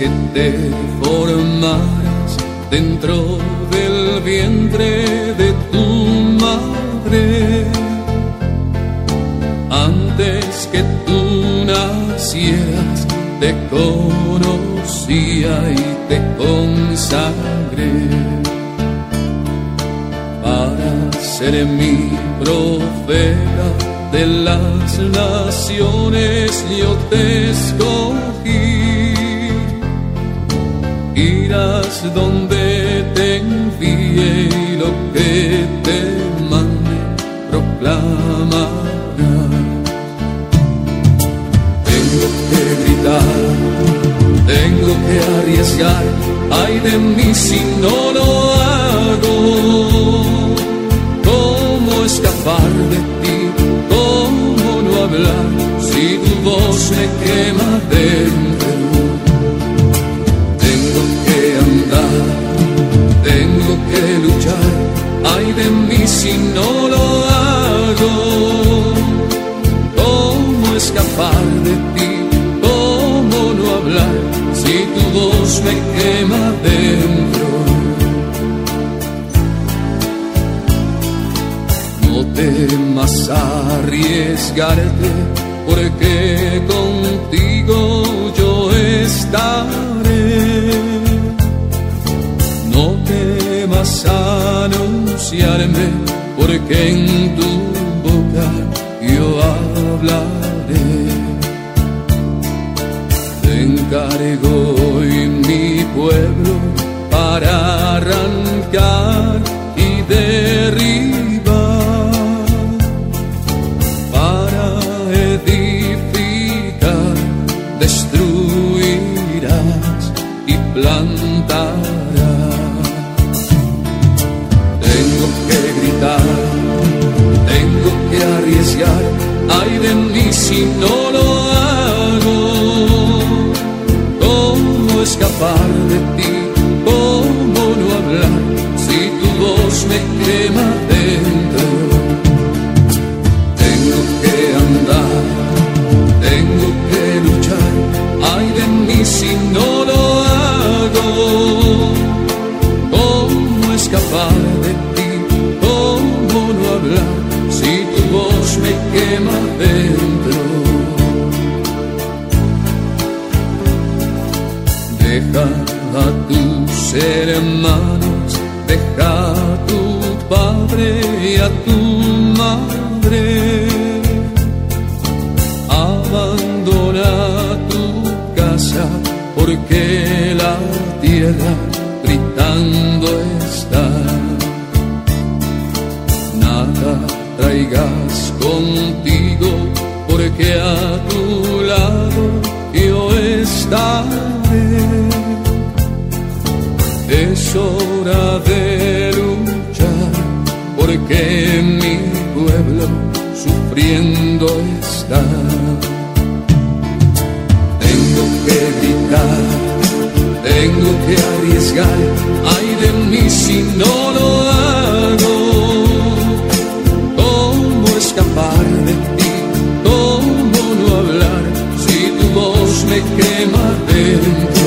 que te formaras dentro del vientre de tu madre, antes que tú nacieras, te conocía y te consagré para ser mi profeta de las naciones yo te escogí. Irás donde te envíe y lo que te mande proclamará. Tengo que gritar, tengo que arriesgar, ay de mí si no lo voz me quema dentro? No temas arriesgarte, porque contigo yo estaré. No temas anunciarme, porque en tu boca yo hablaré. Te encargo y derribar, para edificar, destruirás y plantarás. Tengo que gritar, tengo que arriesgar, ay de mí si tu voz me quema dentro? Deja a tus hermanos, deja a tu padre y a tu madre. Abandona tu casa porque la tierra gritando está. Traigas contigo porque a tu lado yo estaré. Es hora de luchar porque mi pueblo sufriendo está. Tengo que gritar, tengo que arriesgar, ay de mí si no lo you.